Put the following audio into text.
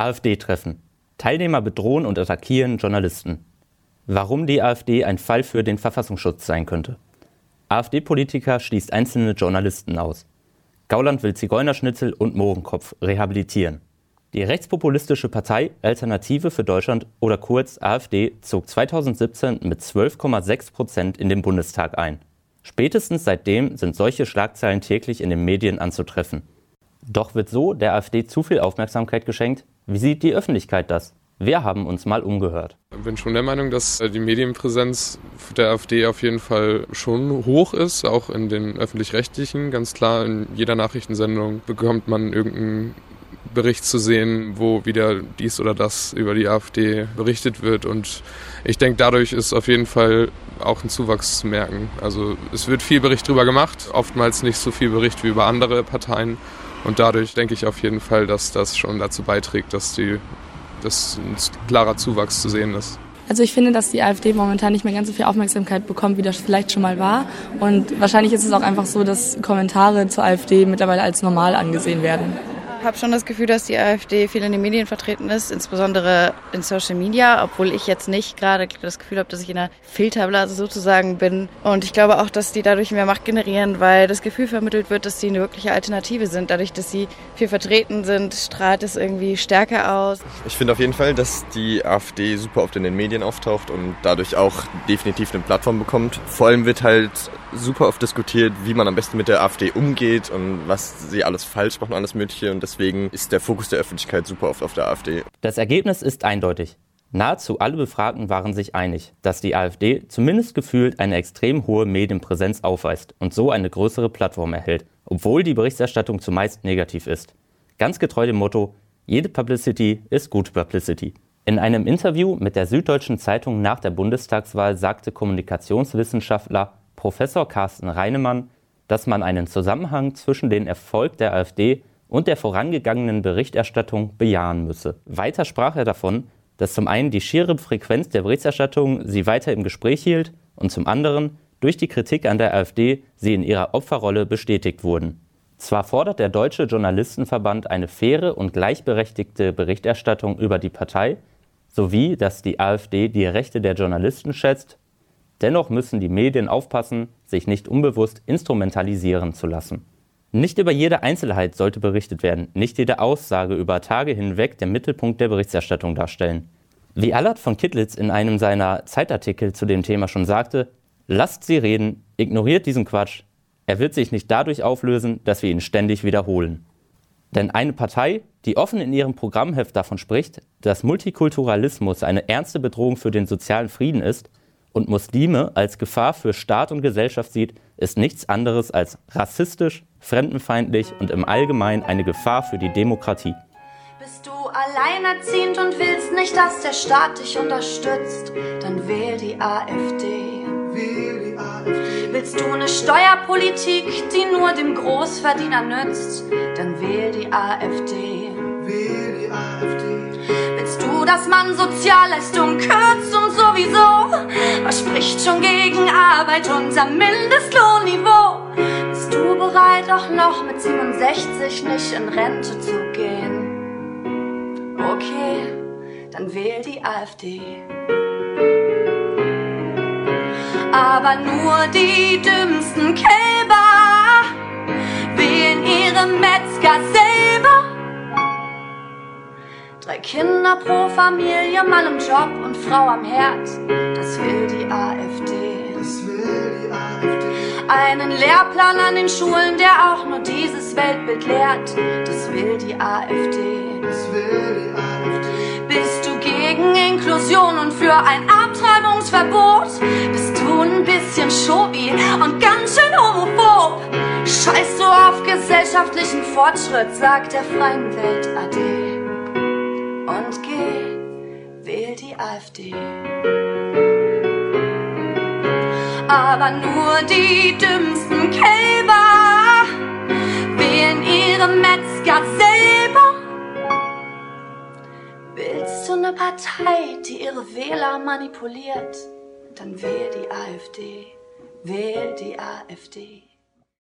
AfD-Treffen. Teilnehmer bedrohen und attackieren Journalisten. Warum die AfD ein Fall für den Verfassungsschutz sein könnte. AfD-Politiker schließt einzelne Journalisten aus. Gauland will Zigeunerschnitzel und Mohrenkopf rehabilitieren. Die rechtspopulistische Partei Alternative für Deutschland oder kurz AfD zog 2017 mit 12,6 Prozent in den Bundestag ein. Spätestens seitdem sind solche Schlagzeilen täglich in den Medien anzutreffen. Doch wird so der AfD zu viel Aufmerksamkeit geschenkt? Wie sieht die Öffentlichkeit das? Wir haben uns mal umgehört. Ich bin schon der Meinung, dass äh, die Medienpräsenz der AfD auf jeden Fall schon hoch ist, auch in den öffentlich-rechtlichen. Ganz klar, in jeder Nachrichtensendung bekommt man irgendeinen Bericht zu sehen, wo wieder dies oder das über die AfD berichtet wird. Und ich denke, dadurch ist auf jeden Fall auch ein Zuwachs zu merken. Also es wird viel Bericht darüber gemacht, oftmals nicht so viel Bericht wie über andere Parteien. Und dadurch denke ich auf jeden Fall, dass das schon dazu beiträgt, dass die dass ein klarer Zuwachs zu sehen ist. Also ich finde, dass die AfD momentan nicht mehr ganz so viel Aufmerksamkeit bekommt, wie das vielleicht schon mal war. Und wahrscheinlich ist es auch einfach so, dass Kommentare zur AfD mittlerweile als normal angesehen werden. Ich habe schon das Gefühl, dass die AfD viel in den Medien vertreten ist, insbesondere in Social Media, obwohl ich jetzt nicht gerade das Gefühl habe, dass ich in einer Filterblase sozusagen bin. Und ich glaube auch, dass die dadurch mehr Macht generieren, weil das Gefühl vermittelt wird, dass sie eine wirkliche Alternative sind. Dadurch, dass sie viel vertreten sind, strahlt es irgendwie stärker aus. Ich finde auf jeden Fall, dass die AfD super oft in den Medien auftaucht und dadurch auch definitiv eine Plattform bekommt. Vor allem wird halt super oft diskutiert, wie man am besten mit der AfD umgeht und was sie alles falsch machen, alles Mögliche. Und deswegen ist der Fokus der Öffentlichkeit super oft auf der AfD. Das Ergebnis ist eindeutig. Nahezu alle Befragten waren sich einig, dass die AfD zumindest gefühlt eine extrem hohe Medienpräsenz aufweist und so eine größere Plattform erhält, obwohl die Berichterstattung zumeist negativ ist. Ganz getreu dem Motto, jede Publicity ist gute Publicity. In einem Interview mit der Süddeutschen Zeitung nach der Bundestagswahl sagte Kommunikationswissenschaftler Professor Carsten Reinemann, dass man einen Zusammenhang zwischen dem Erfolg der AfD und der vorangegangenen Berichterstattung bejahen müsse. Weiter sprach er davon, dass zum einen die schiere Frequenz der Berichterstattung sie weiter im Gespräch hielt und zum anderen durch die Kritik an der AfD sie in ihrer Opferrolle bestätigt wurden. Zwar fordert der Deutsche Journalistenverband eine faire und gleichberechtigte Berichterstattung über die Partei sowie, dass die AfD die Rechte der Journalisten schätzt Dennoch müssen die Medien aufpassen, sich nicht unbewusst instrumentalisieren zu lassen. Nicht über jede Einzelheit sollte berichtet werden, nicht jede Aussage über Tage hinweg den Mittelpunkt der Berichterstattung darstellen. Wie Allard von Kittlitz in einem seiner Zeitartikel zu dem Thema schon sagte, lasst sie reden, ignoriert diesen Quatsch. Er wird sich nicht dadurch auflösen, dass wir ihn ständig wiederholen. Denn eine Partei, die offen in ihrem Programmheft davon spricht, dass Multikulturalismus eine ernste Bedrohung für den sozialen Frieden ist, und Muslime als Gefahr für Staat und Gesellschaft sieht, ist nichts anderes als rassistisch, fremdenfeindlich und im Allgemeinen eine Gefahr für die Demokratie. Bist du alleinerziehend und willst nicht, dass der Staat dich unterstützt, dann wähl die AfD. Wähl die AfD. Willst du eine Steuerpolitik, die nur dem Großverdiener nützt, dann wähl die AfD. Wähl die AfD. Dass man Sozialleistung kürzt und sowieso? Was spricht schon gegen Arbeit unter Mindestlohnniveau? Bist du bereit, auch noch mit 67 nicht in Rente zu gehen? Okay, dann wähl die AfD. Aber nur die dümmsten Kälber wählen ihre Metzger selber. Drei Kinder pro Familie, Mann im Job und Frau am Herd. Das will die AfD. Das will die AfD. Einen Lehrplan an den Schulen, der auch nur dieses Weltbild lehrt. Das will die AfD. Das will die AfD. Bist du gegen Inklusion und für ein Abtreibungsverbot? Bist du ein bisschen Schobi und ganz schön homophob? Scheißt du auf gesellschaftlichen Fortschritt, sagt der freien Welt Ade und geh, wähl die AfD. Aber nur die dümmsten Kälber wählen ihre Metzger selber. Willst du eine Partei, die ihre Wähler manipuliert? Dann wähl die AfD, wähl die AfD.